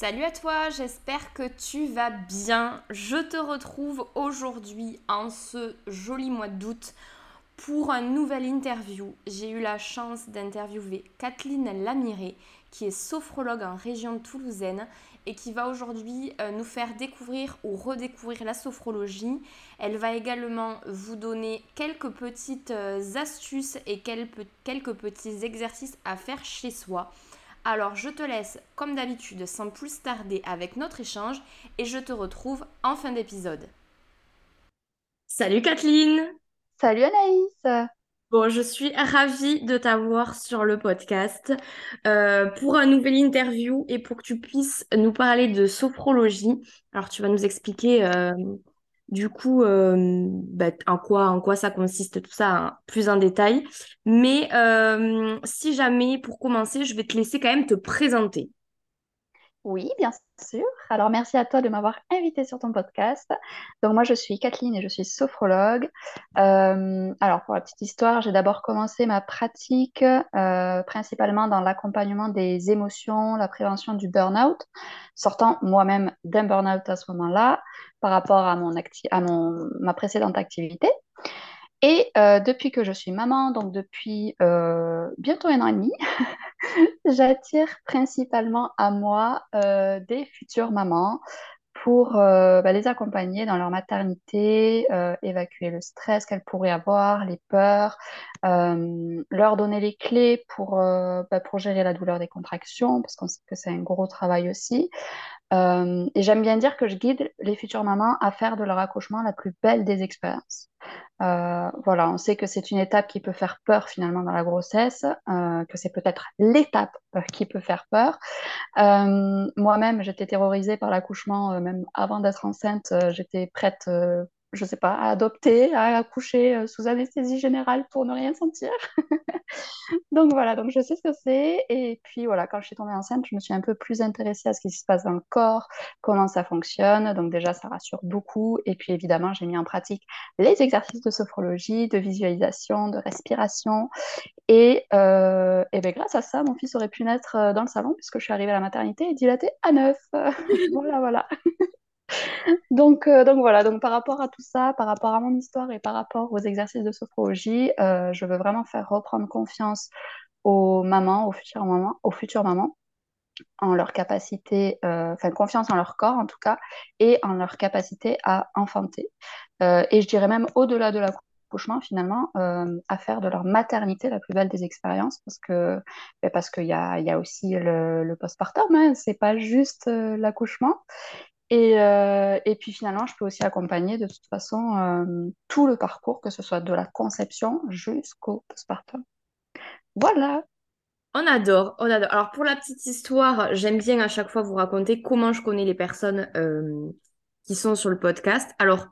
Salut à toi, j'espère que tu vas bien. Je te retrouve aujourd'hui en ce joli mois d'août pour un nouvel interview. J'ai eu la chance d'interviewer Kathleen Lamiré, qui est sophrologue en région toulousaine et qui va aujourd'hui euh, nous faire découvrir ou redécouvrir la sophrologie. Elle va également vous donner quelques petites euh, astuces et quelques petits exercices à faire chez soi alors je te laisse comme d'habitude sans plus tarder avec notre échange et je te retrouve en fin d'épisode. Salut Kathleen Salut Anaïs Bon, je suis ravie de t'avoir sur le podcast euh, pour un nouvel interview et pour que tu puisses nous parler de sophrologie. Alors, tu vas nous expliquer euh, du coup, euh, bah, en, quoi, en quoi ça consiste, tout ça hein, plus en détail. Mais euh, si jamais, pour commencer, je vais te laisser quand même te présenter. Oui, bien sûr. Alors, merci à toi de m'avoir invité sur ton podcast. Donc, moi, je suis Kathleen et je suis sophrologue. Euh, alors, pour la petite histoire, j'ai d'abord commencé ma pratique euh, principalement dans l'accompagnement des émotions, la prévention du burn-out, sortant moi-même d'un burn-out à ce moment-là par rapport à, mon à ma précédente activité. Et euh, depuis que je suis maman, donc depuis bientôt un an et demi, J'attire principalement à moi euh, des futures mamans pour euh, bah, les accompagner dans leur maternité, euh, évacuer le stress qu'elles pourraient avoir, les peurs, leur donner les clés pour, bah, pour gérer la douleur des contractions, parce qu'on sait que c'est un gros travail aussi. et j'aime bien dire que je guide les futures mamans à faire de leur accouchement la plus belle des expériences. Euh, voilà, on sait que c'est une étape qui peut faire peur finalement dans la grossesse, euh, que c'est peut-être l'étape euh, qui peut faire peur. Moi-même, j'étais terrorisée par l'accouchement, même avant d'être enceinte, j'étais prête je sais pas, à adopter, à accoucher euh, sous anesthésie générale pour ne rien sentir. donc voilà, donc je sais ce que c'est. Et puis voilà, quand je suis tombée enceinte, je me suis un peu plus intéressée à ce qui se passe dans le corps, comment ça fonctionne. Donc déjà, ça rassure beaucoup. Et puis évidemment, j'ai mis en pratique les exercices de sophrologie, de visualisation, de respiration. Et, euh, et bien, grâce à ça, mon fils aurait pu naître euh, dans le salon puisque je suis arrivée à la maternité et dilaté à neuf. voilà, voilà. donc, euh, donc voilà, donc par rapport à tout ça, par rapport à mon histoire et par rapport aux exercices de sophrologie, euh, je veux vraiment faire reprendre confiance aux mamans, aux futures mamans, aux futures mamans en leur capacité, euh, enfin confiance en leur corps en tout cas, et en leur capacité à enfanter. et je dirais même au-delà de l'accouchement finalement, à faire de leur maternité la plus belle des expériences, parce que ben, parce qu'il y a, y a aussi le, le postpartum, hein, c'est pas juste l'accouchement. Et, euh, et, puis finalement, je peux aussi accompagner de toute façon euh, tout le parcours, que ce soit de la conception jusqu'au postpartum. Voilà. On adore, on adore. Alors pour la petite histoire, j'aime bien à chaque fois vous raconter comment je connais les personnes euh, qui sont sur le podcast. Alors,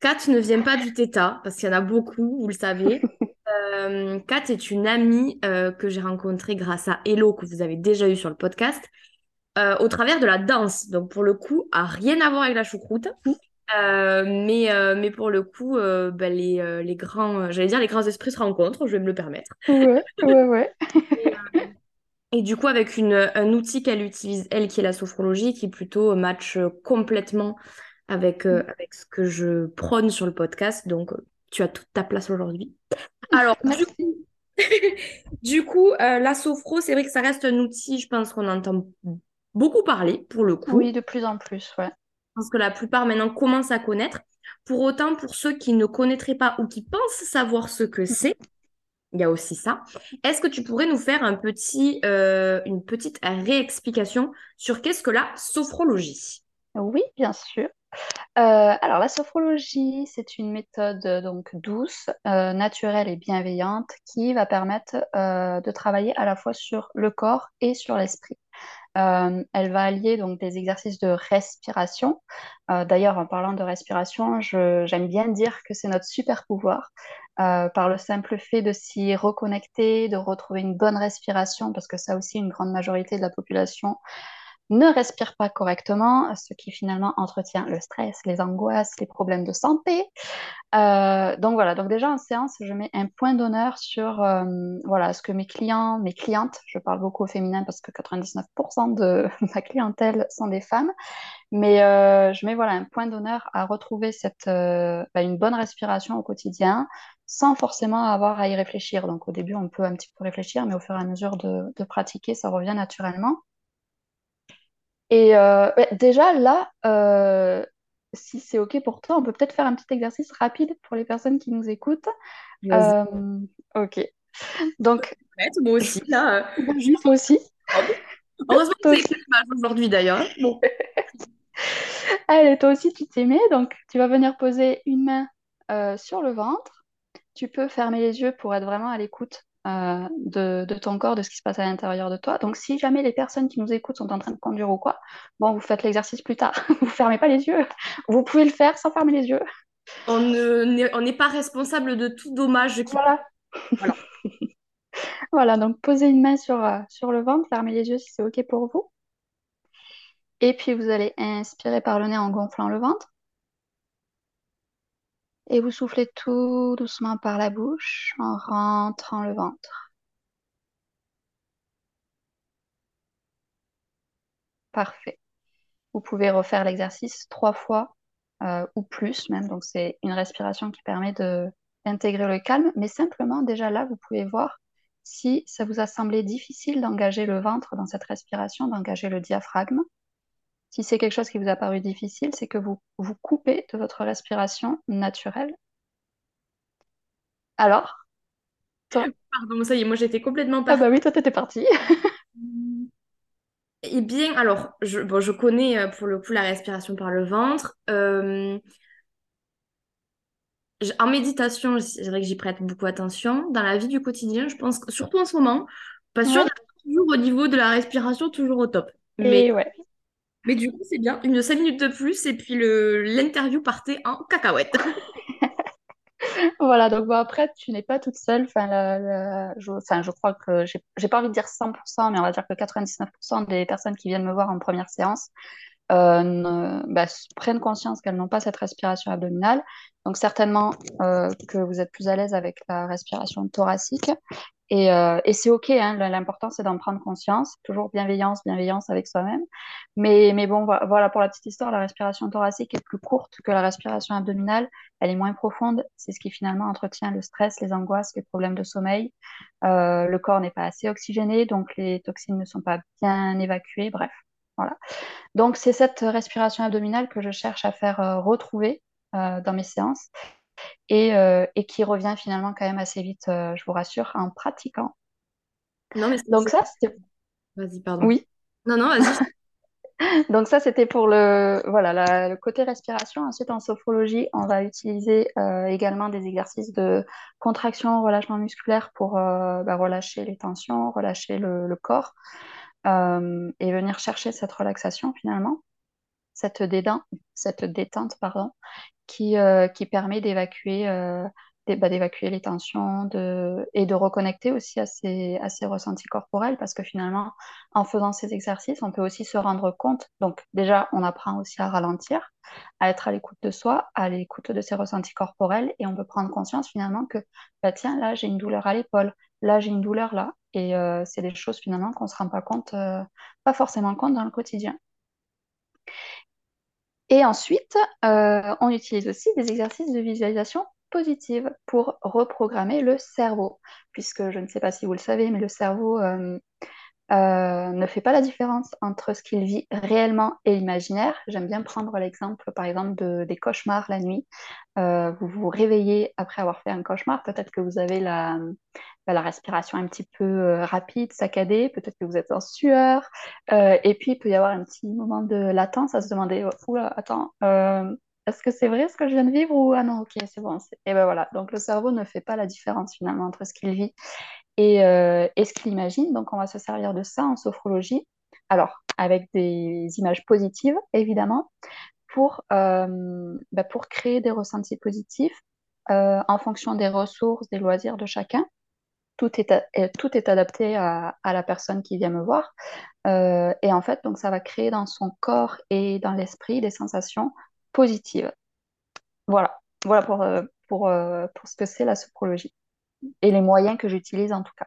Kat ne vient pas du Theta, parce qu'il y en a beaucoup, vous le savez. Kat est une amie que j'ai rencontrée grâce à Hello, que vous avez déjà eu sur le podcast. Euh, au travers de la danse. Donc pour le coup, à rien à voir avec la choucroute. Euh, mais, euh, mais pour le coup, ben, les, les, grands, j'allais dire les grands esprits se rencontrent, je vais me le permettre. Ouais, ouais, ouais. et, du coup, avec une, un outil qu'elle utilise, elle, qui est la sophrologie, qui plutôt match complètement avec, avec ce que je prône sur le podcast. Donc, tu as toute ta place aujourd'hui. Alors, du coup, du coup la sophro, c'est vrai que ça reste un outil, je pense qu'on entend beaucoup parlé pour le coup. Oui, de plus en plus, ouais. Je pense que la plupart maintenant commencent à connaître. Pour autant, pour ceux qui ne connaîtraient pas ou qui pensent savoir ce que c'est, il y a aussi ça. Est-ce que tu pourrais nous faire un petit, euh, une petite réexplication sur qu'est-ce que la sophrologie? Oui, bien sûr. Euh, alors la sophrologie, c'est une méthode donc douce, euh, naturelle et bienveillante qui va permettre de travailler à la fois sur le corps et sur l'esprit. Euh, elle va allier donc des exercices de respiration. Euh, d'ailleurs, en parlant de respiration, j'aime bien dire que c'est notre super pouvoir. Euh, par le simple fait de s'y reconnecter, de retrouver une bonne respiration, parce que ça aussi, une grande majorité de la population ne respire pas correctement, ce qui finalement entretient le stress, les angoisses, les problèmes de santé. Euh, donc voilà, donc déjà en séance, je mets un point d'honneur sur euh, voilà, ce que mes clients, mes clientes, je parle beaucoup au féminin parce que 99% de ma clientèle sont des femmes, mais euh, je mets voilà, un point d'honneur à retrouver cette, bah, une bonne respiration au quotidien sans forcément avoir à y réfléchir. Donc au début, on peut un petit peu réfléchir, mais au fur et à mesure de, de pratiquer, ça revient naturellement. Et déjà là, si c'est OK pour toi, on peut peut-être faire un petit exercice rapide pour les personnes qui nous écoutent. Euh, OK. Donc, moi aussi, là. Juste moi aussi. Heureusement que c'est aujourd'hui d'ailleurs. Bon. Allez, toi aussi, tu t'y mets. Donc, tu vas venir poser une main euh, sur le ventre. Tu peux fermer les yeux pour être vraiment à l'écoute euh, de, ton corps, de ce qui se passe à l'intérieur de toi. Donc, si jamais les personnes qui nous écoutent sont en train de conduire ou quoi, bon, vous faites l'exercice plus tard. vous fermez pas les yeux. Vous pouvez le faire sans fermer les yeux. On n'est pas responsable de tout dommage. Qui... Voilà. Voilà. voilà, donc posez une main sur, euh, sur le ventre, fermez les yeux si c'est OK pour vous. Et puis, vous allez inspirer par le nez en gonflant le ventre. Et vous soufflez tout doucement par la bouche en rentrant le ventre. Parfait. Vous pouvez refaire l'exercice trois fois euh, ou plus même. Donc c'est une respiration qui permet d'intégrer le calme. Mais simplement, déjà là, vous pouvez voir si ça vous a semblé difficile d'engager le ventre dans cette respiration, d'engager le diaphragme. Si c'est quelque chose qui vous a paru difficile, c'est que vous vous coupez de votre respiration naturelle. Alors Pardon, ça y est, moi j'étais complètement partie. Ah bah oui, toi t'étais partie. eh bien, alors, je, bon, je connais euh, pour le coup la respiration par le ventre. Euh, en méditation, c'est vrai que j'y prête beaucoup attention. Dans la vie du quotidien, je pense, que, surtout en ce moment, pas sûr d'être toujours au niveau de la respiration, toujours au top. Mais ouais. Mais du coup, c'est bien, une 5 minutes de plus et puis l'interview partait en cacahuète. voilà, donc bon, après, tu n'es pas toute seule. Enfin, je, crois que j'ai pas envie de dire 100%, mais on va dire que 99% des personnes qui viennent me voir en première séance euh, bah, prennent conscience qu'elles n'ont pas cette respiration abdominale. Donc certainement euh, que vous êtes plus à l'aise avec la respiration thoracique. Et, euh, et c'est OK, hein, l'important c'est d'en prendre conscience, toujours bienveillance, bienveillance avec soi-même. Mais, mais bon, voilà, pour la petite histoire, la respiration thoracique est plus courte que la respiration abdominale, elle est moins profonde, c'est ce qui finalement entretient le stress, les angoisses, les problèmes de sommeil. Euh, le corps n'est pas assez oxygéné, donc les toxines ne sont pas bien évacuées, bref, voilà. Donc c'est cette respiration abdominale que je cherche à faire euh, retrouver euh, dans mes séances euh, et, qui revient finalement quand même assez vite, euh, je vous rassure, en pratiquant. Non, mais Donc ça, c'était... Vas-y, pardon. Oui. Non, non, vas-y. Donc ça, c'était pour le, voilà, le côté respiration. Ensuite, en sophrologie, on va utiliser euh, également des exercices de contraction, relâchement musculaire pour bah, relâcher les tensions, relâcher le, le corps et venir chercher cette relaxation finalement, cette détente, cette détente pardon, qui, euh, qui permet d'évacuer euh, bah, d'évacuer les tensions et de reconnecter aussi à ces ressentis corporels parce que finalement, en faisant ces exercices, on peut aussi se rendre compte. Donc déjà, on apprend aussi à ralentir, à être à l'écoute de soi, à l'écoute de ses ressentis corporels et on peut prendre conscience finalement que, bah, tiens, là, j'ai une douleur à l'épaule, là, j'ai une douleur là. Et euh, c'est des choses finalement qu'on ne se rend pas compte, pas forcément compte dans le quotidien. Et ensuite, euh, on utilise aussi des exercices de visualisation positive pour reprogrammer le cerveau, puisque je ne sais pas si vous le savez, mais le cerveau euh, euh, ne fait pas la différence entre ce qu'il vit réellement et l'imaginaire. J'aime bien prendre l'exemple, par exemple, de, des cauchemars la nuit. Euh, vous vous réveillez après avoir fait un cauchemar, peut-être que vous avez la, bah, respiration un petit peu euh, rapide, saccadée, peut-être que vous êtes en sueur, et puis il peut y avoir un petit moment de latence à se demander, oula, attends, est-ce que c'est vrai ce que je viens de vivre ou ah non, ok, c'est bon. Et ben voilà, donc le cerveau ne fait pas la différence finalement entre ce qu'il vit et, euh, ce qu'il imagine. Donc on va se servir de ça en sophrologie? Alors, avec des images positives, évidemment, pour, euh, bah, pour créer des ressentis positifs euh, en fonction des ressources, des loisirs de chacun. Tout est, tout est adapté à, la personne qui vient me voir. Et en fait, donc ça va créer dans son corps et dans l'esprit des sensations positives. Voilà, voilà pour, pour, pour ce que c'est la sophrologie et les moyens que j'utilise en tout cas.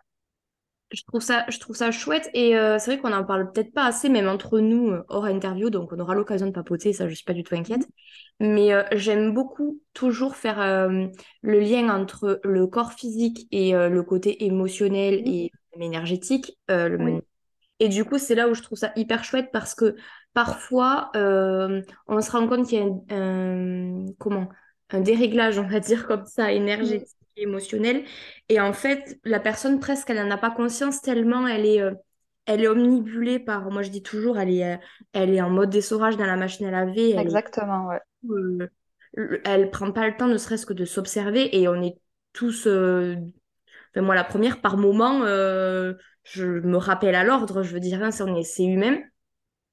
Je trouve ça, je trouve ça chouette et euh, c'est vrai qu'on en parle peut-être pas assez, même entre nous, euh, hors interview, donc on aura l'occasion de papoter, ça je suis pas du tout inquiète. Mais euh, j'aime beaucoup toujours faire le lien entre le corps physique et le côté émotionnel et énergétique. Et du coup, c'est là où je trouve ça hyper chouette parce que parfois, on se rend compte qu'il y a un, comment, un déréglage, on va dire comme ça, énergétique émotionnelle. Et en fait, la personne presque, elle n'en a pas conscience tellement elle est, euh, elle est omnibulée par, moi je dis toujours, elle est, euh, elle est en mode dessorage dans la machine à laver. Exactement, ouais. Euh, elle prend pas le temps ne serait-ce que de s'observer et on est tous, enfin, moi la première, par moment, je me rappelle à l'ordre, je veux dire, hein, c'est humain.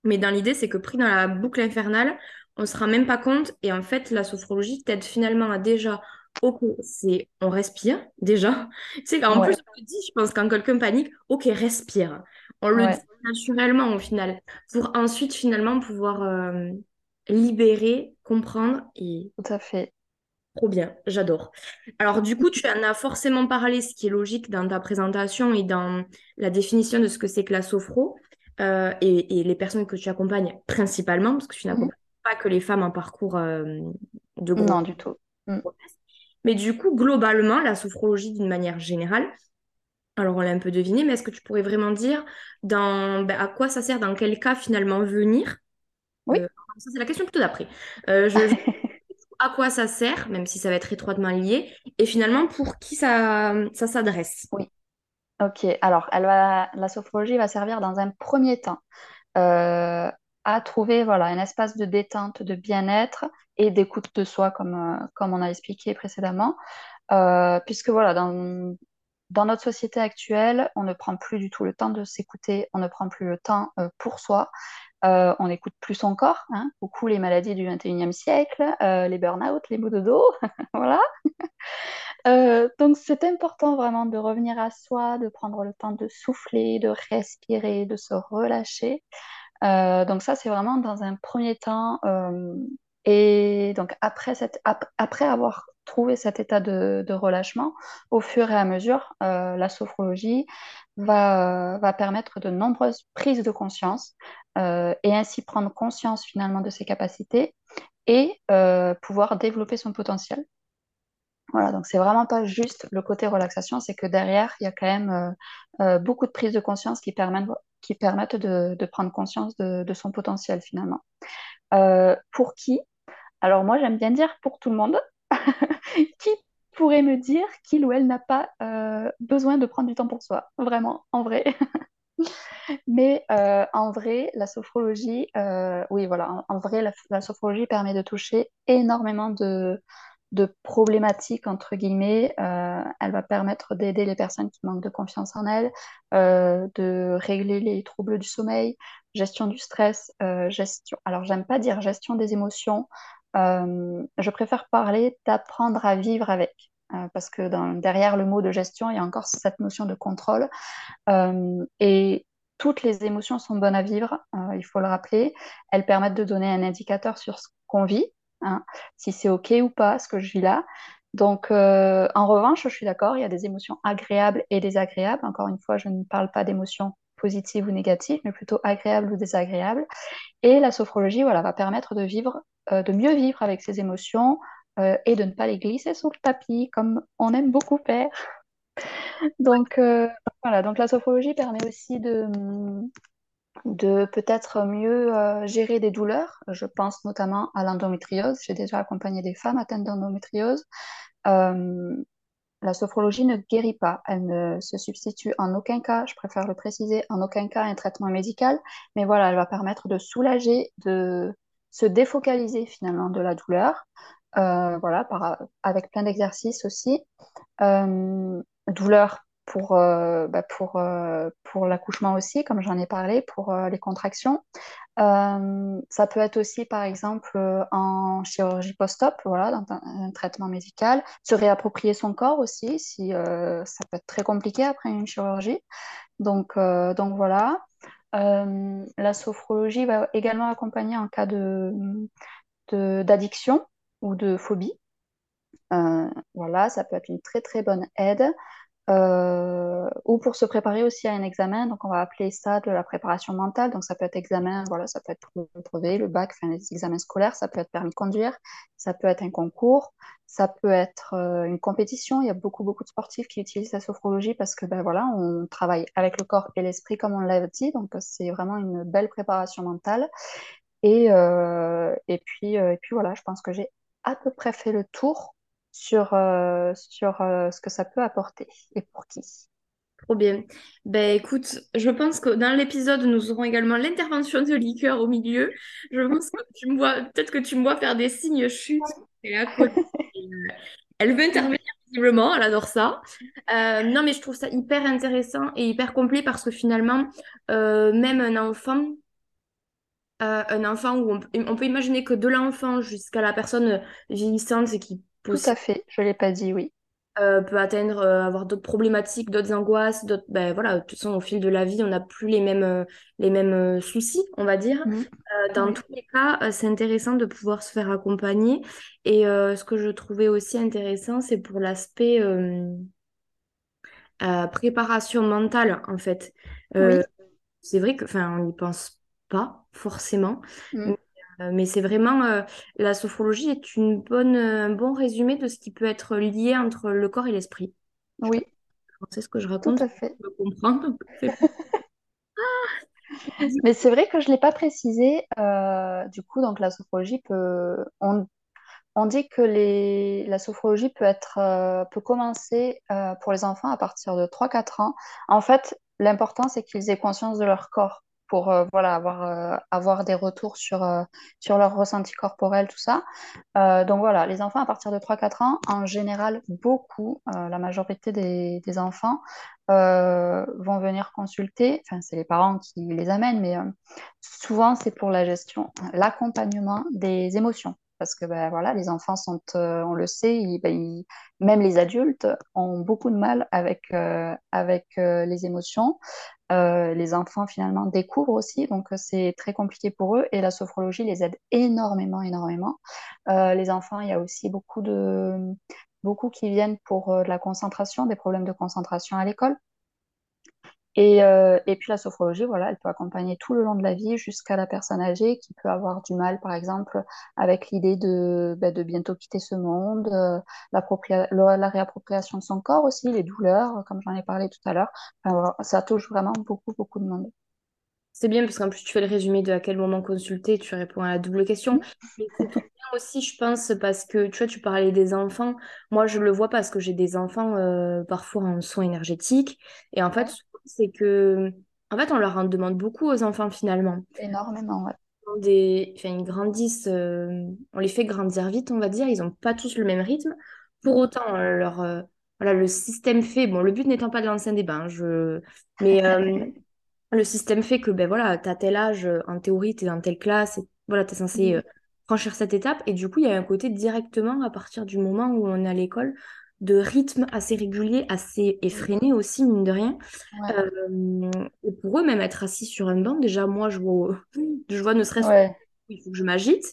Mais dans l'idée, c'est que pris dans la boucle infernale, on ne se rend même pas compte. Et en fait, la sophrologie t'aide finalement à déjà ok, c'est on respire déjà. Tu en plus, on le dit, je pense, quand quelqu'un panique, ok, respire. On le dit naturellement au final, pour ensuite finalement pouvoir euh, libérer, comprendre et. Tout à fait. Trop bien, j'adore. Alors du coup, tu en as forcément parlé, ce qui est logique dans ta présentation et dans la définition de ce que c'est que la sophro euh, et, les personnes que tu accompagnes principalement, parce que tu n'accompagnes mmh. pas que les femmes en parcours euh, de groupe. Non, du tout. Mmh. Mais du coup, globalement, la sophrologie d'une manière générale, alors on l'a un peu deviné, mais est-ce que tu pourrais vraiment dire dans, ben, à quoi ça sert, dans quel cas finalement venir? Oui. Euh, ça, c'est la question plutôt d'après. Euh, à quoi ça sert, même si ça va être étroitement lié, et finalement pour qui ça, ça s'adresse? Oui. Ok, alors elle va, la sophrologie va servir dans un premier temps euh, à trouver voilà, un espace de détente, de bien-être et d'écoute de soi, comme, euh, comme on a expliqué précédemment. Euh, puisque voilà, dans, dans notre société actuelle, on ne prend plus du tout le temps de s'écouter, on ne prend plus le temps euh, pour soi, on n'écoute plus son corps, hein, beaucoup les maladies du 21e siècle, les burn-out, les maux de dos, voilà. donc c'est important vraiment de revenir à soi, de prendre le temps de souffler, de respirer, de se relâcher. Donc ça, c'est vraiment dans un premier temps et donc, après, cette, après avoir trouvé cet état de, relâchement, au fur et à mesure, euh, la sophrologie va, va permettre de nombreuses prises de conscience euh, et ainsi prendre conscience finalement de ses capacités et euh, pouvoir développer son potentiel. Voilà, donc c'est vraiment pas juste le côté relaxation, c'est que derrière, il y a quand même beaucoup de prises de conscience qui permettent, qui permettent de, prendre conscience de, son potentiel finalement. pour qui? Alors moi, j'aime bien dire pour tout le monde, qui pourrait me dire qu'il ou elle n'a pas euh, besoin de prendre du temps pour soi, vraiment, en vrai. Mais euh, en vrai, la sophrologie, euh, oui, voilà, en, vrai, la, sophrologie permet de toucher énormément de, de problématiques, entre guillemets. elle va permettre d'aider les personnes qui manquent de confiance en elles, de régler les troubles du sommeil, gestion du stress, gestion. Alors, j'aime pas dire gestion des émotions, euh, je préfère parler d'apprendre à vivre avec. Euh, parce que derrière le mot de gestion, il y a encore cette notion de contrôle. Euh, et toutes les émotions sont bonnes à vivre, il faut le rappeler. Elles permettent de donner un indicateur sur ce qu'on vit, hein, si c'est OK ou pas, ce que je vis là. Donc, en revanche, je suis d'accord, il y a des émotions agréables et désagréables. Encore une fois, je ne parle pas d'émotions positives ou négatives, mais plutôt agréables ou désagréables. Et la sophrologie voilà, va permettre de vivre euh, de mieux vivre avec ses émotions euh, et de ne pas les glisser sous le tapis comme on aime beaucoup faire. donc euh, voilà, donc la sophrologie permet aussi de, de peut-être mieux gérer des douleurs. Je pense notamment à l'endométriose. J'ai déjà accompagné des femmes atteintes d'endométriose. la sophrologie ne guérit pas, elle ne se substitue en aucun cas, je préfère le préciser, en aucun cas un traitement médical, mais voilà, elle va permettre de soulager, de, se défocaliser finalement de la douleur, euh, voilà, avec plein d'exercices aussi. Euh, douleur pour, euh, bah, pour, euh, pour l'accouchement aussi, comme j'en ai parlé, pour euh, les contractions. Ça peut être aussi, par exemple, en chirurgie post-op, voilà, dans un, traitement médical. Se réapproprier son corps aussi, si ça peut être très compliqué après une chirurgie. Donc, donc voilà. La sophrologie va également accompagner en cas de, d'addiction ou de phobie. Voilà, ça peut être une très très bonne aide. Euh, ou pour se préparer aussi à un examen. Donc, on va appeler ça de la préparation mentale. Donc, ça peut être examen, voilà, ça peut être le brevet, le bac, enfin, les examens scolaires, ça peut être permis de conduire, ça peut être un concours, ça peut être euh, une compétition. Il y a beaucoup, beaucoup de sportifs qui utilisent la sophrologie parce que, ben voilà, on travaille avec le corps et l'esprit, comme on l'a dit. Donc, c'est vraiment une belle préparation mentale. Et, euh, et puis, euh, et puis voilà, je pense que j'ai à peu près fait le tour sur, euh, sur euh, ce que ça peut apporter et pour qui. Trop bien. Ben écoute, je pense que dans l'épisode, nous aurons également l'intervention de liqueur au milieu. Je pense que tu me vois, peut-être que tu me vois faire des signes chutes. Euh, Elle veut intervenir visiblement, elle adore ça. Non, mais je trouve ça hyper intéressant et hyper complet parce que finalement, même un enfant, un enfant où on, peut imaginer que de l'enfant jusqu'à la personne vieillissante qui Tout à fait, je ne l'ai pas dit, oui. euh, peut atteindre, euh, avoir d'autres problématiques, d'autres angoisses, d'autres, ben voilà, de toute façon, au fil de la vie, on n'a plus les mêmes, euh, les mêmes soucis, on va dire. Euh, dans tous les cas, c'est intéressant de pouvoir se faire accompagner. Et ce que je trouvais aussi intéressant, c'est pour l'aspect préparation mentale, en fait. Oui, c'est vrai que, enfin, on n'y pense pas forcément, mm, mais, euh, mais c'est vraiment, euh, la sophrologie est une bonne, un bon résumé de ce qui peut être lié entre le corps et l'esprit. oui, C'est ce que je tout raconte, à fait. je comprends. Mais c'est vrai que je ne l'ai pas précisé. euh, du coup, donc la sophrologie peut. On, on dit que les, la sophrologie peut être, euh, peut commencer pour les enfants à partir de trois quatre ans. En fait, l'important, c'est qu'ils aient conscience de leur corps pour euh, voilà, avoir, euh, avoir des retours sur, euh, sur leur ressenti corporel, tout ça. Donc voilà, les enfants à partir de trois quatre ans, en général, beaucoup, la majorité des, enfants vont venir consulter. Enfin, c'est les parents qui les amènent, mais souvent c'est pour la gestion, l'accompagnement des émotions. Parce que ben, voilà, les enfants sont, on le sait, ben, même les adultes ont beaucoup de mal avec, avec les émotions. Euh, les enfants finalement découvrent aussi, donc euh, c'est très compliqué pour eux et la sophrologie les aide énormément, énormément. Euh, les enfants, il y a aussi beaucoup de beaucoup qui viennent pour euh, de la concentration, des problèmes de concentration à l'école. Et, euh, et puis la sophrologie, voilà, elle peut accompagner tout le long de la vie jusqu'à la personne âgée qui peut avoir du mal, par exemple, avec l'idée de, ben, de bientôt quitter ce monde, euh, la, la réappropriation de son corps aussi, les douleurs, comme j'en ai parlé tout à l'heure. Enfin, voilà, ça touche vraiment beaucoup, beaucoup de monde. C'est bien parce qu'en plus tu fais le résumé de à quel moment consulter, tu réponds à la double question. Mais c'est bien aussi, je pense, parce que tu vois, tu parlais des enfants. Moi, je le vois parce que j'ai des enfants euh, parfois en soins énergétiques. Et en fait, c'est que, en fait, on leur en demande beaucoup aux enfants finalement. énormément, ouais. Des... Enfin, ils grandissent, euh, on les fait grandir vite, on va dire. Ils n'ont pas tous le même rythme. Pour autant, euh, leur, euh, voilà, le système fait, bon, le but n'étant pas de lancer un débat, hein, je... mais euh, le système fait que, ben voilà, tu as tel âge, en théorie, tu es dans telle classe, et voilà, tu es censé franchir cette étape. Et du coup, il y a un côté directement, à partir du moment où on est à l'école, de rythme assez régulier, assez effréné aussi, mine de rien. ouais, Euh, et pour eux, même être assis sur un banc, déjà, moi, je vois, je vois ne serait-ce ouais, qu'il faut que je m'agite.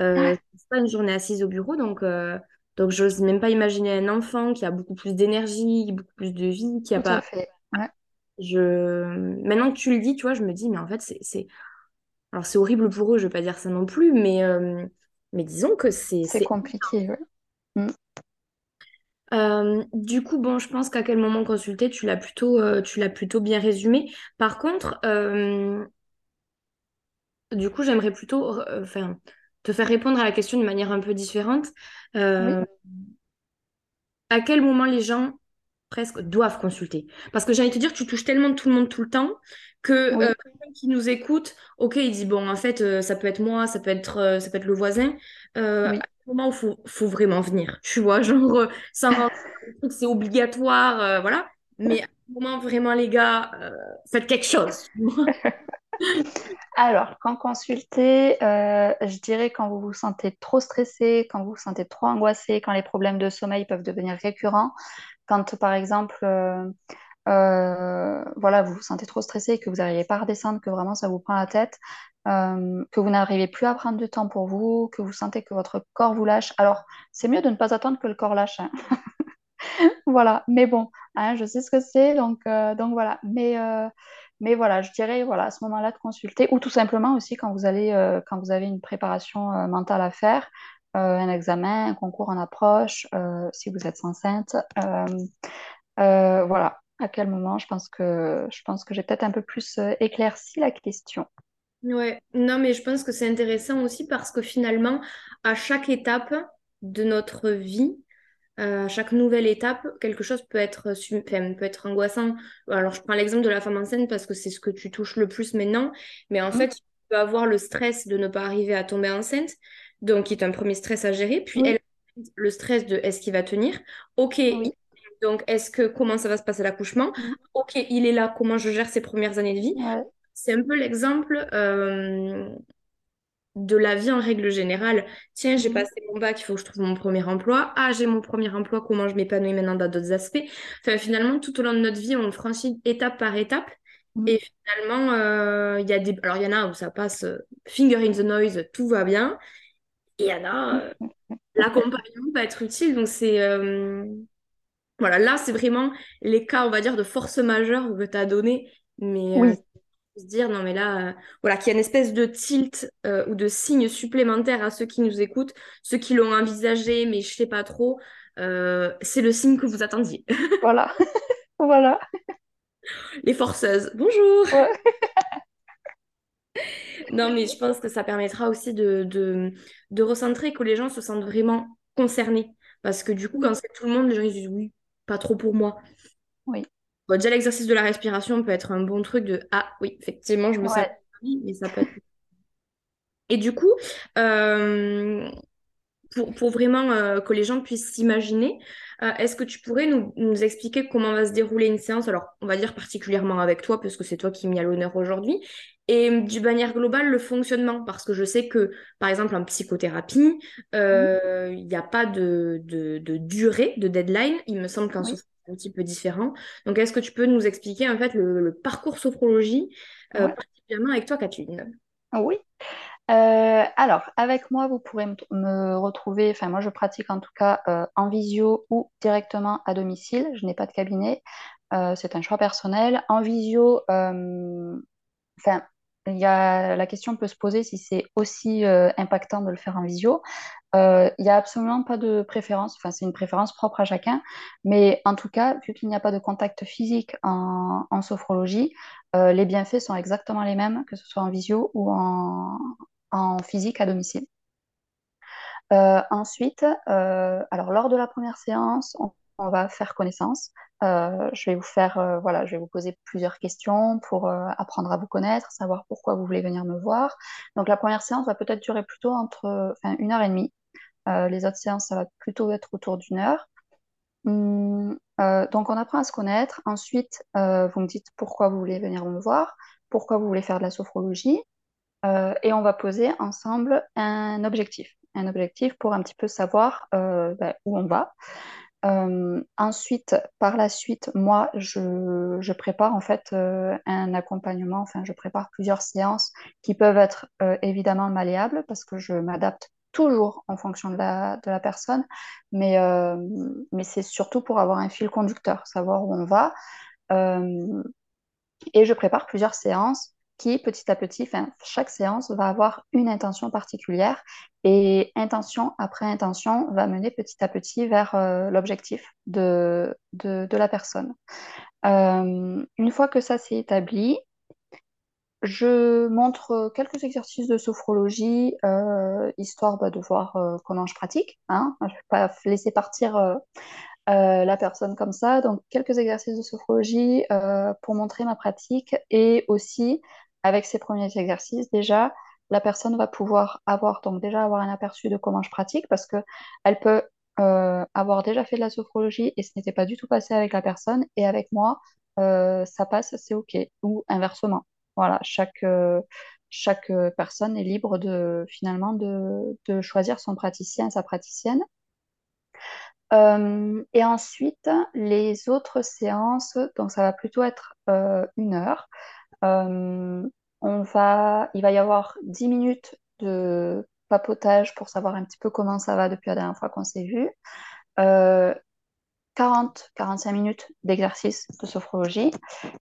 Euh, c'est pas une journée assise au bureau, donc, euh, donc j'ose même pas imaginer un enfant qui a beaucoup plus d'énergie, beaucoup plus de vie, qui a tout pas. fait. Ouais, Je... Maintenant que tu le dis, tu vois, je me dis, mais en fait, c'est. Alors, c'est horrible pour eux, je vais pas dire ça non plus, mais, mais disons que c'est, c'est c'est... compliqué, ouais. Euh, du coup, bon, je pense qu'à quel moment consulter, tu l'as plutôt, euh, tu l'as plutôt bien résumé. Par contre, euh, du coup, j'aimerais plutôt, enfin, te faire répondre à la question d'une manière un peu différente. Oui, à quel moment les gens presque doivent consulter? Parce que j'ai envie de te dire, tu touches tellement tout le monde tout le temps que oui, quelqu'un qui nous écoute, ok, il dit, bon, en fait, ça peut être moi, ça peut être, ça peut être le voisin. Oui. Moment où faut, faut vraiment venir, tu vois, genre, euh, le truc, c'est obligatoire, euh, voilà. Mais à moment, vraiment, les gars, euh, faites quelque chose. Alors, quand consulter, euh, je dirais quand vous vous sentez trop stressé, quand vous vous sentez trop angoissé, quand les problèmes de sommeil peuvent devenir récurrents, quand par exemple, euh, euh, voilà, vous vous sentez trop stressé et que vous n'arrivez pas à redescendre, que vraiment ça vous prend la tête, euh, que vous n'arrivez plus à prendre du temps pour vous, que vous sentez que votre corps vous lâche. Alors, c'est mieux de ne pas attendre que le corps lâche. hein. Voilà, mais bon, hein, je sais ce que c'est, donc, euh, voilà. Mais, euh, mais voilà, je dirais voilà, à ce moment-là de consulter, ou tout simplement aussi quand vous avez une préparation mentale à faire, un examen, un concours en approche, si vous êtes enceinte. voilà, à quel moment je pense que, j'ai peut-être un peu plus éclairci la question. Ouais, non, mais je pense que c'est intéressant aussi parce que finalement, à chaque étape de notre vie, euh, à chaque nouvelle étape, quelque chose peut être, enfin, peut être angoissant. Alors, je prends l'exemple de la femme enceinte parce que c'est ce que tu touches le plus maintenant, mais en Hmm fait, tu peux avoir le stress de ne pas arriver à tomber enceinte, donc qui est un premier stress à gérer, puis elle, le stress de est-ce qu'il va tenir? Ok, oui, donc est-ce que comment ça va se passer l'accouchement? hmm, Ok, il est là, comment je gère ses premières années de vie? ouais, C'est un peu l'exemple euh, de la vie en règle générale. Tiens, j'ai hmm, passé mon bac, il faut que je trouve mon premier emploi. Ah, j'ai mon premier emploi, comment je m'épanouis maintenant dans d'autres aspects? Enfin, finalement, tout au long de notre vie, on franchit étape par étape. hmm, Et finalement, euh, il y a des... Alors, il y en a où ça passe euh, finger in the noise, tout va bien. Et il y en a, euh, hmm. l'accompagnement va être utile. Donc, c'est... euh, Voilà, là, c'est vraiment les cas, on va dire, de force majeure que tu as donné. Mais euh, Oui, se dire, non, mais là, euh, voilà, qu'il y a une espèce de tilt euh, ou de signe supplémentaire à ceux qui nous écoutent, ceux qui l'ont envisagé, mais je sais pas trop, euh, c'est le signe que vous attendiez. voilà, voilà. Les forceuses, bonjour! Ouais. Non, mais je pense que ça permettra aussi de, de, de recentrer, que les gens se sentent vraiment concernés. Parce que du coup, quand c'est tout le monde, les gens ils disent, oui, pas trop pour moi. Bon, déjà, l'exercice de la respiration peut être un bon truc de, ah oui, effectivement, je me sens... ouais. Mais ça peut être... Et du coup, euh, pour, pour vraiment euh, que les gens puissent s'imaginer, euh, est-ce que tu pourrais nous, nous expliquer comment va se dérouler une séance? Alors, on va dire particulièrement avec toi, parce que c'est toi qui m'y as l'honneur aujourd'hui, et d'une manière globale, le fonctionnement, parce que je sais que, par exemple, en psychothérapie, euh, il n'y a pas de, de, de durée, de deadline. Il me semble qu'en Oui, un petit peu différent. Donc, est-ce que tu peux nous expliquer, en fait, le, le parcours sophrologie, euh, particulièrement avec toi, Kathleen? Oui. Euh, alors, avec moi, vous pourrez me, me retrouver, enfin moi je pratique en tout cas euh, en visio ou directement à domicile. Je n'ai pas de cabinet, c'est un choix personnel. En visio, enfin, y a, la question peut se poser si c'est aussi euh, impactant de le faire en visio. Euh, Il n'y a absolument pas de préférence, enfin c'est une préférence propre à chacun, mais en tout cas, vu qu'il n'y a pas de contact physique en, sophrologie, euh, les bienfaits sont exactement les mêmes, que ce soit en visio ou en, physique à domicile. Ensuite, alors lors de la première séance, on, on va faire connaissance. Euh, je vais vous faire, euh, voilà, je vais vous poser plusieurs questions pour euh, apprendre à vous connaître, savoir pourquoi vous voulez venir me voir. Donc la première séance va peut-être durer plutôt entre, une heure et demie. Les autres séances, ça va plutôt être autour d'une heure. Hum, donc on apprend à se connaître. Ensuite, vous me dites pourquoi vous voulez venir me voir, pourquoi vous voulez faire de la sophrologie. Et on va poser ensemble un objectif. Un objectif pour un petit peu savoir ben, où on va. Ensuite, par la suite, moi, je, je prépare en fait euh, un accompagnement, enfin, je prépare plusieurs séances qui peuvent être euh, évidemment malléables parce que je m'adapte toujours en fonction de la, de la personne, mais, mais c'est surtout pour avoir un fil conducteur, savoir où on va. Et je prépare plusieurs séances qui, petit à petit, chaque séance va avoir une intention particulière et intention après intention va mener petit à petit vers euh, l'objectif de, de, la personne. Euh, une fois que ça s'est établi, je montre quelques exercices de sophrologie, euh, histoire bah, de voir comment je pratique. Hein. Je ne vais pas laisser partir la personne comme ça. Donc, quelques exercices de sophrologie pour montrer ma pratique et aussi, avec ces premiers exercices, déjà, la personne va pouvoir avoir, donc déjà avoir un aperçu de comment je pratique parce que elle peut euh, avoir déjà fait de la sophrologie et ce n'était pas du tout passé avec la personne et avec moi. ça passe, c'est OK. Ou inversement. Voilà, chaque, chaque personne est libre de finalement de, de choisir son praticien, sa praticienne. Euh, et ensuite, les autres séances, donc ça va plutôt être euh, une heure. Euh, on va, il va y avoir 10 minutes de papotage pour savoir un petit peu comment ça va depuis la dernière fois qu'on s'est vu. 40, 45 minutes d'exercice de sophrologie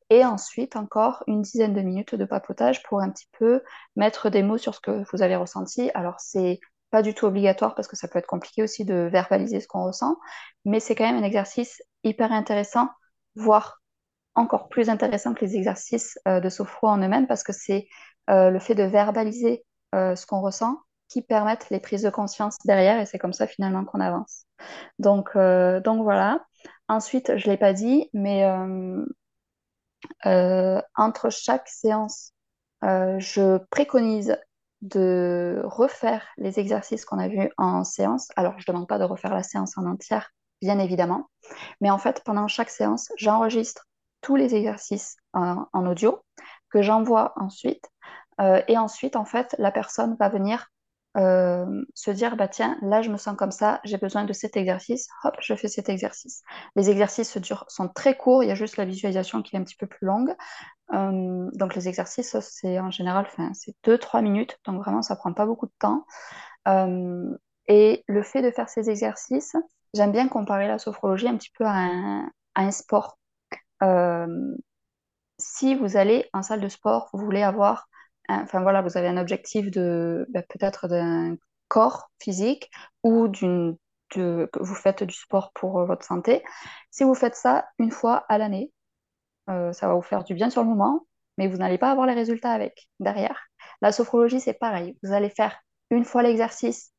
et ensuite encore une dizaine de minutes de papotage pour un petit peu mettre des mots sur ce que vous avez ressenti. Alors c'est pas du tout obligatoire parce que ça peut être compliqué aussi de verbaliser ce qu'on ressent, mais c'est quand même un exercice hyper intéressant, voire encore plus intéressant que les exercices euh, de sophro en eux-mêmes parce que c'est euh, le fait de verbaliser euh, ce qu'on ressent qui permettent les prises de conscience derrière et c'est comme ça finalement qu'on avance. Donc, donc voilà. Ensuite, je ne l'ai pas dit, mais entre chaque séance, je préconise de refaire les exercices qu'on a vus en séance. Alors, je ne demande pas de refaire la séance en entière, bien évidemment. Mais en fait, pendant chaque séance, j'enregistre tous les exercices en, audio que j'envoie ensuite. Euh, et ensuite, en fait, la personne va venir euh, se dire, bah tiens, là, je me sens comme ça, j'ai besoin de cet exercice. Hop, je fais cet exercice. Les exercices sont très courts, il y a juste la visualisation qui est un petit peu plus longue. Euh, donc les exercices, c'est en général, c'est 2-3 minutes, donc vraiment, ça prend pas beaucoup de temps. Et le fait de faire ces exercices, j'aime bien comparer la sophrologie un petit peu à un, sport. Euh, si vous allez en salle de sport, vous voulez avoir, enfin voilà, vous avez un objectif de ben, peut-être d'un corps physique ou d'une que vous faites du sport pour votre santé. Si vous faites ça une fois à l'année, euh, ça va vous faire du bien sur le moment, mais vous n'allez pas avoir les résultats avec derrière. La sophrologie, c'est pareil. Vous allez faire une fois l'exercice,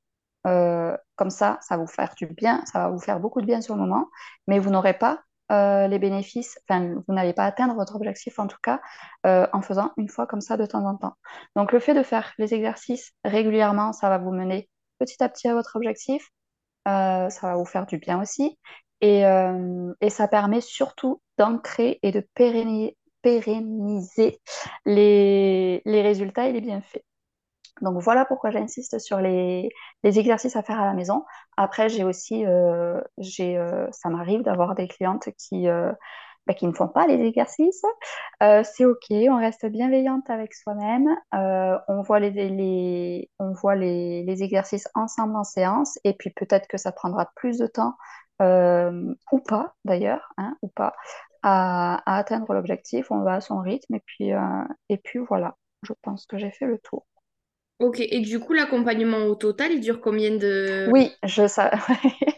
euh, comme ça, ça va vous faire du bien, ça va vous faire beaucoup de bien sur le moment, mais vous n'aurez pas euh, les bénéfices, vous n'allez pas atteindre votre objectif en tout cas en faisant une fois comme ça de temps en temps. Donc le fait de faire les exercices régulièrement, ça va vous mener petit à petit à votre objectif. ça va vous faire du bien aussi. Et, ça permet surtout d'ancrer et de pérenniser, les, résultats et les bienfaits. Donc voilà pourquoi j'insiste sur les, exercices à faire à la maison. Après, j'ai aussi, euh, euh, ça m'arrive d'avoir des clientes qui, euh, bah, ne font pas les exercices. c'est OK, on reste bienveillante avec soi-même. on voit, les, exercices ensemble en séance et puis peut-être que ça prendra plus de temps ou pas d'ailleurs, hein, ou pas, à, atteindre l'objectif, on va à son rythme et puis voilà, je pense que j'ai fait le tour. Ok, et du coup, l'accompagnement au total, il dure combien de... Oui, je sais.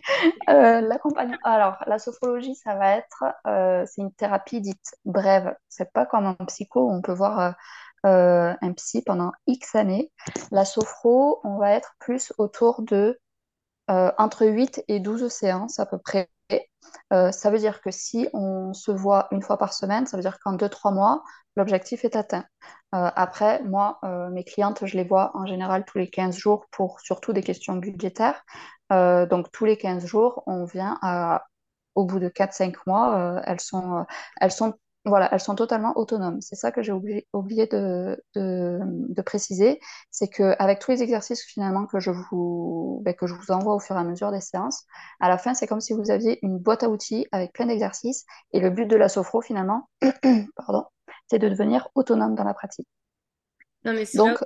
Euh, l'accompagnement... Alors, la sophrologie, ça va être... Euh, c'est une thérapie dite brève. C'est pas comme un psycho on peut voir un psy pendant X années. La sophro, on va être plus autour de entre 8 et 12 séances à peu près euh, ça veut dire que si on se voit une fois par semaine, ça veut dire qu'en 2-3 mois, l'objectif est atteint. Euh, après, moi, euh, mes clientes, je les vois en général tous les 15 jours pour surtout des questions budgétaires. donc tous les 15 jours, on vient à, au bout de 4-5 mois, elles, sont, elles sont voilà, elles sont totalement autonomes. C'est ça que j'ai oublié, oublié de, de, préciser. C'est qu'avec tous les exercices finalement que je, vous, ben, que je vous envoie au fur et à mesure des séances, à la fin, c'est comme si vous aviez une boîte à outils avec plein d'exercices. Et le but de la sophro finalement, pardon, c'est de devenir autonome dans la pratique. Non, mais donc,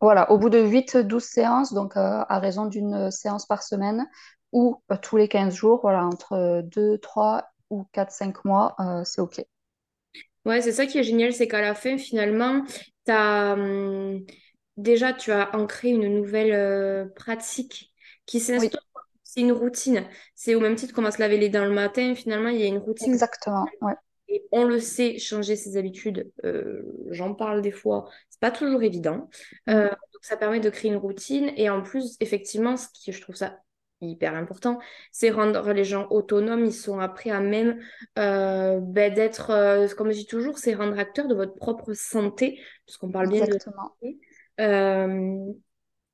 voilà, au bout de 8-12 séances, donc euh, à raison d'une séance par semaine, ou euh, tous les 15 jours, voilà, entre 2, 3 ou 4-5 mois, euh, c'est OK. Ouais, c'est ça qui est génial, c'est qu'à la fin, finalement, as, hum, déjà, tu as ancré une nouvelle euh, pratique qui s'instaure. C'est une routine. C'est au même titre qu'on va se laver les dents le matin, finalement, il y a une routine. Exactement, ouais. Et on le sait, changer ses habitudes, euh, j'en parle des fois, c'est pas toujours évident. Mm. donc ça permet de créer une routine. Et en plus, effectivement, ce qui je trouve ça hyper important, c'est rendre les gens autonomes, ils sont après à même euh, ben, d'être, euh, comme je dis toujours, c'est rendre acteur de votre propre santé, puisqu'on parle bien de santé. Euh,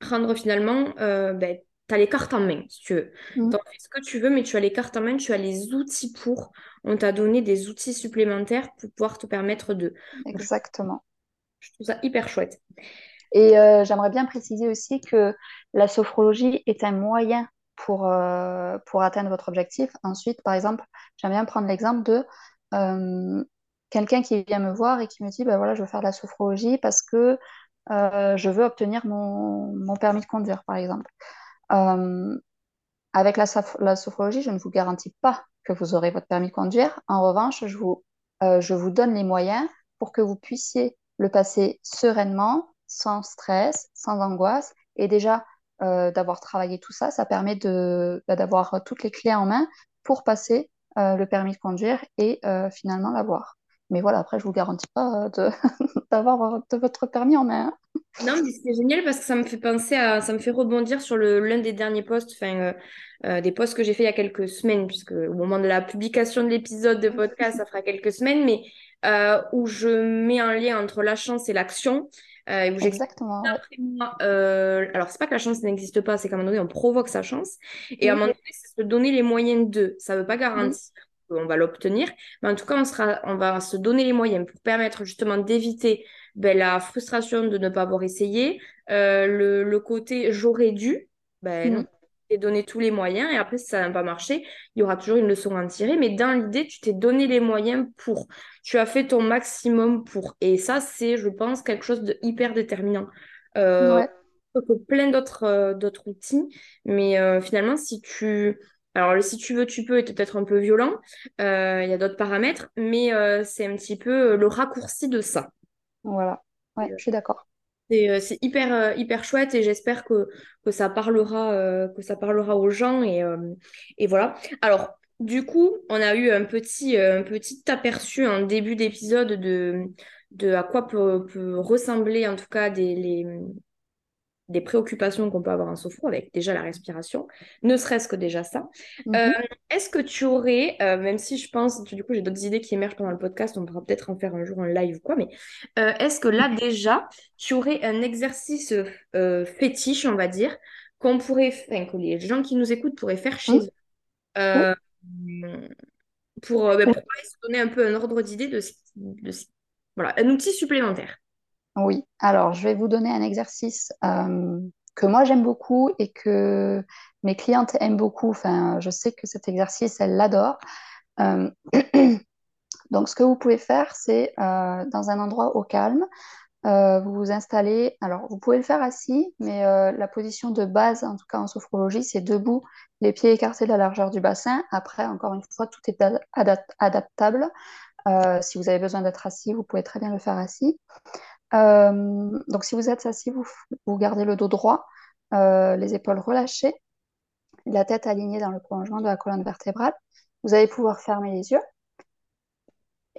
rendre finalement ben, as les cartes en main, si tu veux. Mm. Donc, fais ce que tu veux, mais tu as les cartes en main, tu as les outils pour. On t'a donné des outils supplémentaires pour pouvoir te permettre de. Exactement. Je trouve ça hyper chouette. Et euh, j'aimerais bien préciser aussi que la sophrologie est un moyen pour, euh, pour atteindre votre objectif. Ensuite, par exemple, j'aime bien prendre l'exemple de euh, quelqu'un qui vient me voir et qui me dit, ben voilà, je veux faire de la sophrologie parce que euh, je veux obtenir mon, mon, permis de conduire, par exemple. Avec la, la, sophrologie, je ne vous garantis pas que vous aurez votre permis de conduire. En revanche, je vous, je vous donne les moyens pour que vous puissiez le passer sereinement, sans stress, sans angoisse. Et déjà, euh, d'avoir travaillé tout ça, ça permet bah, d'avoir toutes les clés en main pour passer euh, le permis de conduire et euh, finalement l'avoir. Mais voilà, après, je vous garantis pas d'avoir votre permis en main. Non, mais c'est génial parce que ça me fait penser à, ça me fait rebondir sur l'un des derniers posts, enfin, des posts que j'ai fait il y a quelques semaines, puisque au moment de la publication de l'épisode de podcast, ça fera quelques semaines, mais où je mets un lien entre la chance et l'action. Euh, Exactement. Euh, alors, c'est pas que la chance n'existe pas, c'est qu'à un moment donné, on provoque sa chance. Et à un moment donné, c'est se donner les moyens de. Ça ne veut pas garantir qu'on va l'obtenir, mais en tout cas, on, sera, on va se donner les moyens pour permettre justement d'éviter ben, la frustration de ne pas avoir essayé, euh, le, le, côté j'aurais dû. Ben non, t'es donné tous les moyens et après, si ça n'a pas marché, il y aura toujours une leçon à en tirer. Mais dans l'idée, tu t'es donné les moyens pour. Tu as fait ton maximum pour. Et ça, c'est, je pense, quelque chose de hyper déterminant. Euh, que plein d'autres euh, d'autres outils. Mais euh, finalement, si tu. Alors, si tu veux, tu peux, et peut-être un peu violent. Euh, il y a d'autres paramètres, mais c'est un petit peu le raccourci de ça. Voilà, ouais, je suis d'accord. Euh, c'est hyper, euh, hyper chouette et j'espère que, que, ça parlera, euh, que ça parlera aux gens. Et, et voilà. Alors, du coup, on a eu un petit, un petit aperçu en début d'épisode de, de à quoi peut, peut, ressembler en tout cas des, les, des préoccupations qu'on peut avoir en sophro avec déjà la respiration, ne serait-ce que déjà ça. Mhm. Euh, est-ce que tu aurais, euh, même si je pense, du coup j'ai d'autres idées qui émergent pendant le podcast, on pourra peut-être en faire un jour un live ou quoi, mais euh, est-ce que là déjà, tu aurais un exercice fétiche, on va dire, qu'on pourrait, enfin, que les gens qui nous écoutent pourraient faire chez eux? Pour, ben, pour se donner un peu un ordre d'idée de, de, voilà, un outil supplémentaire oui, alors je vais vous donner un exercice euh, que moi j'aime beaucoup et que mes clientes aiment beaucoup. Enfin, je sais que cet exercice, elles l'adorent. Euh, donc, ce que vous pouvez faire, c'est euh, dans un endroit au calme, vous vous installez. Alors, vous pouvez le faire assis, mais la position de base, en tout cas en sophrologie, c'est debout, les pieds écartés de la largeur du bassin. Après, encore une fois, tout est adaptable. si vous avez besoin d'être assis, vous pouvez très bien le faire assis. Euh, donc, si vous êtes assis, vous, gardez le dos droit, euh, les épaules relâchées, la tête alignée dans le prolongement de la colonne vertébrale. Vous allez pouvoir fermer les yeux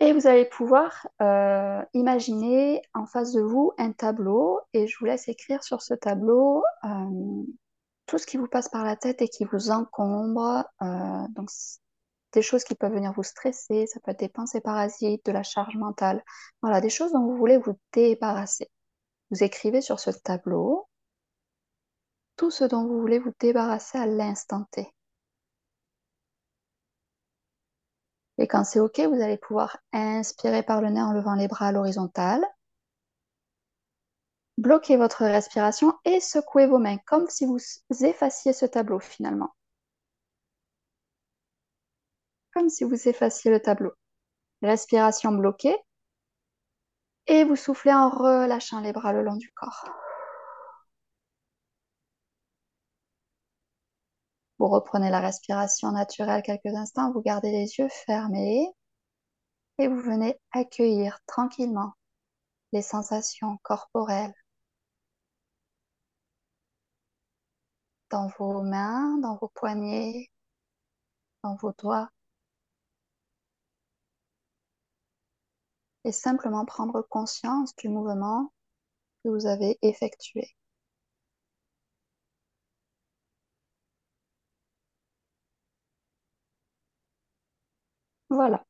et vous allez pouvoir euh, imaginer en face de vous un tableau et je vous laisse écrire sur ce tableau tout ce qui vous passe par la tête et qui vous encombre. Des choses qui peuvent venir vous stresser, ça peut être des pensées parasites, de la charge mentale, voilà, des choses dont vous voulez vous débarrasser. Vous écrivez sur ce tableau tout ce dont vous voulez vous débarrasser à l'instant T. Et quand c'est OK, vous allez pouvoir inspirer par le nez en levant les bras à l'horizontale. Bloquez votre respiration et secouez vos mains comme si vous effaciez ce tableau finalement comme si vous effaciez le tableau. Respiration bloquée. Et vous soufflez en relâchant les bras le long du corps. Vous reprenez la respiration naturelle quelques instants, vous gardez les yeux fermés et vous venez accueillir tranquillement les sensations corporelles dans vos mains, dans vos poignets, dans vos doigts. Et simplement prendre conscience du mouvement que vous avez effectué. Voilà.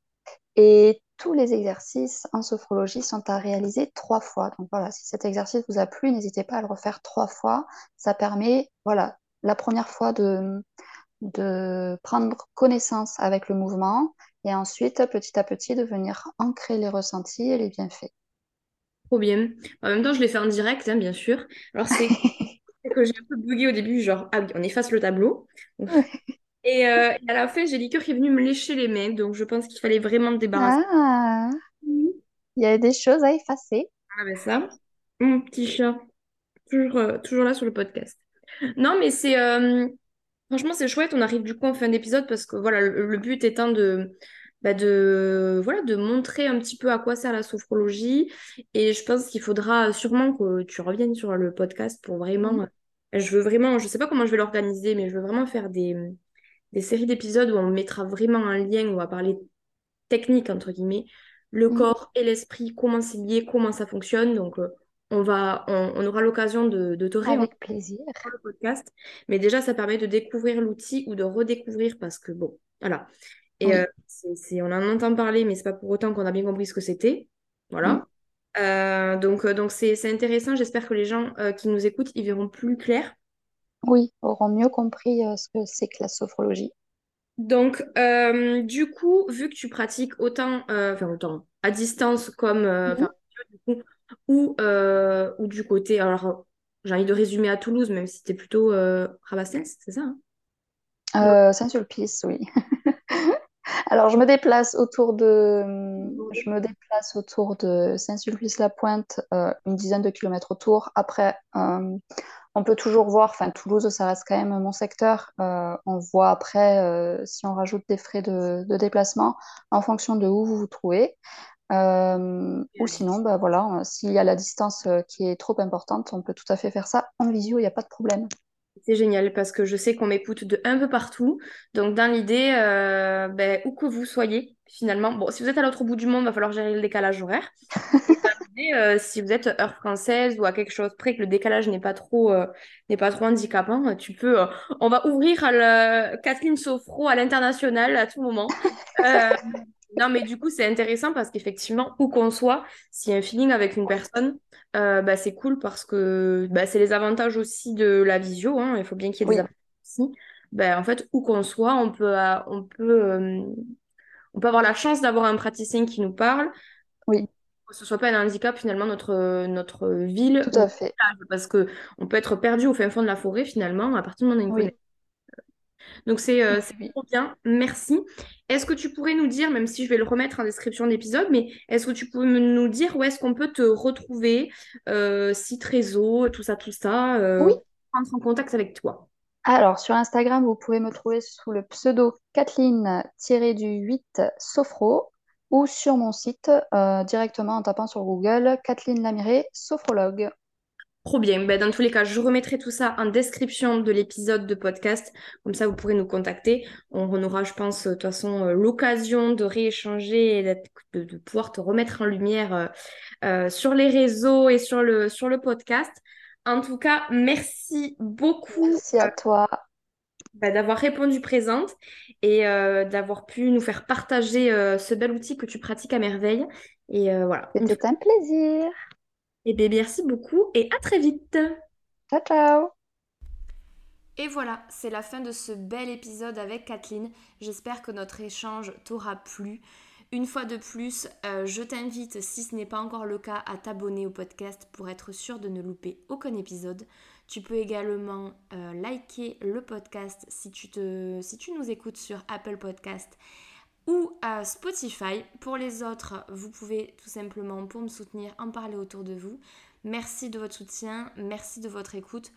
Et tous les exercices en sophrologie sont à réaliser trois fois. Donc voilà, si cet exercice vous a plu, n'hésitez pas à le refaire trois fois. Ça permet, voilà, la première fois de, de prendre connaissance avec le mouvement et ensuite, petit à petit, de venir ancrer les ressentis et les bienfaits. Trop bien. En même temps, je l'ai fait en direct, hein, bien sûr. Alors, c'est que j'ai un peu bugué au début, genre, ah oui, on efface le tableau. Et, euh, et à la fin, j'ai Liqueur qui est venu me lécher les mains, donc je pense qu'il fallait vraiment me débarrasser. Ah, il y a des choses à effacer. Ah ben ça, mon petit chat, toujours, euh, toujours là sur le podcast. Non, mais c'est... euh, franchement, c'est chouette, on arrive du coup en fin d'épisode parce que voilà, le, le but étant de, bah, de, voilà, de montrer un petit peu à quoi sert la sophrologie. Et je pense qu'il faudra sûrement que tu reviennes sur le podcast pour vraiment... Mhm. Je veux vraiment, je sais pas comment je vais l'organiser, mais je veux vraiment faire des, des séries d'épisodes où on mettra vraiment un lien, où on va parler technique, entre guillemets, le corps et l'esprit, comment c'est lié, comment ça fonctionne. Donc, euh, on va, on, on aura l'occasion de, de te réentendre Avec plaisir. le podcast. Mais déjà, ça permet de découvrir l'outil ou de redécouvrir parce que, bon, voilà. Et euh, on en entend parler, mais c'est pas pour autant qu'on a bien compris ce que c'était. Voilà. Euh, donc, euh, donc c'est, intéressant. J'espère que les gens euh, qui nous écoutent, ils verront plus clair. Oui, auront mieux compris ce que c'est que la sophrologie. Donc, du coup, vu que tu pratiques autant, enfin autant à distance comme, Mhm. enfin, du coup, ou, euh, ou du côté, alors j'ai envie de résumer à Toulouse, même si c'était plutôt euh, Rabastens, c'est ça, hein? Euh, Saint-Sulpice, oui. Alors, je me déplace autour de, je me déplace autour de Saint-Sulpice-la-Pointe, euh, une dizaine de kilomètres autour. Après, euh, on peut toujours voir, enfin, Toulouse, ça reste quand même mon secteur. Euh, on voit après si on rajoute des frais de, de déplacement en fonction de où vous vous trouvez. Euh, ou sinon, bah, voilà, euh, s'il y a la distance euh, qui est trop importante, on peut tout à fait faire ça en visio, il n'y a pas de problème. C'est génial parce que je sais qu'on m'écoute de un peu partout. Donc, dans l'idée, euh, ben, où que vous soyez, finalement, bon, si vous êtes à l'autre bout du monde, il va falloir gérer le décalage horaire. Et, euh, si vous êtes heure française ou à quelque chose près que le décalage n'est pas trop, euh, n'est pas trop handicapant, tu peux. euh, on va ouvrir à la- Kathleen Sofro à l'international à tout moment. Non, mais du coup, c'est intéressant parce qu'effectivement, où qu'on soit, s'il y a un feeling avec une personne, euh, bah, c'est cool parce que bah, c'est les avantages aussi de la visio. hein, il faut bien qu'il y ait des avantages aussi. Bah, en fait, où qu'on soit, on peut, euh, on peut, euh, on peut avoir la chance d'avoir un praticien qui nous parle oui, que ce soit pas un handicap finalement notre, notre ville tout ou à fait. parce que on peut être perdu au fin fond de la forêt finalement à partir du moment où on a une Oui, connexion. Donc c'est euh, trop bien, merci. Est-ce que tu pourrais nous dire, même si je vais le remettre en description de l'épisode, mais est-ce que tu pourrais me- nous dire où est-ce qu'on peut te retrouver, euh, site réseau, tout ça, tout ça, euh, Oui, prendre en contact avec toi? Alors, sur Instagram, vous pouvez me trouver sous le pseudo Kathleen-du-8 Sophro ou sur mon site euh, directement en tapant sur Google Kathleen Lamiré, sophrologue. Trop bien. Ben, dans tous les cas, je remettrai tout ça en description de l'épisode de podcast. Comme ça, vous pourrez nous contacter. On aura, je pense, de toute façon, euh, l'occasion de rééchanger et de, de pouvoir te remettre en lumière euh, euh, sur les réseaux et sur le, sur le podcast. En tout cas, merci beaucoup Merci à toi. ben, d'avoir répondu présente et euh, d'avoir pu nous faire partager euh, ce bel outil que tu pratiques à merveille. Et euh, voilà. C'était un plaisir. Eh bien, merci beaucoup et à très vite. Ciao, ciao. Et voilà, c'est la fin de ce bel épisode avec Kathleen. J'espère que notre échange t'aura plu. Une fois de plus, euh, je t'invite, si ce n'est pas encore le cas, à t'abonner au podcast pour être sûr de ne louper aucun épisode. Tu peux également euh, liker le podcast si tu, te, si tu nous écoutes sur Apple Podcast ou Spotify. Pour les autres, vous pouvez tout simplement, pour me soutenir, en parler autour de vous. Merci de votre soutien, merci de votre écoute.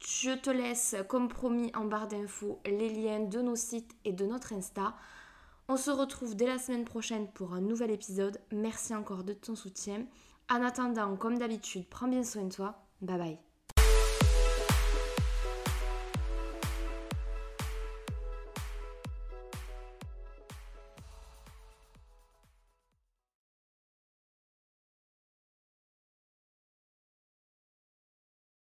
Je te laisse, comme promis, en barre d'infos, les liens de nos sites et de notre Insta. On se retrouve dès la semaine prochaine pour un nouvel épisode. Merci encore de ton soutien. En attendant, comme d'habitude, prends bien soin de toi. Bye bye.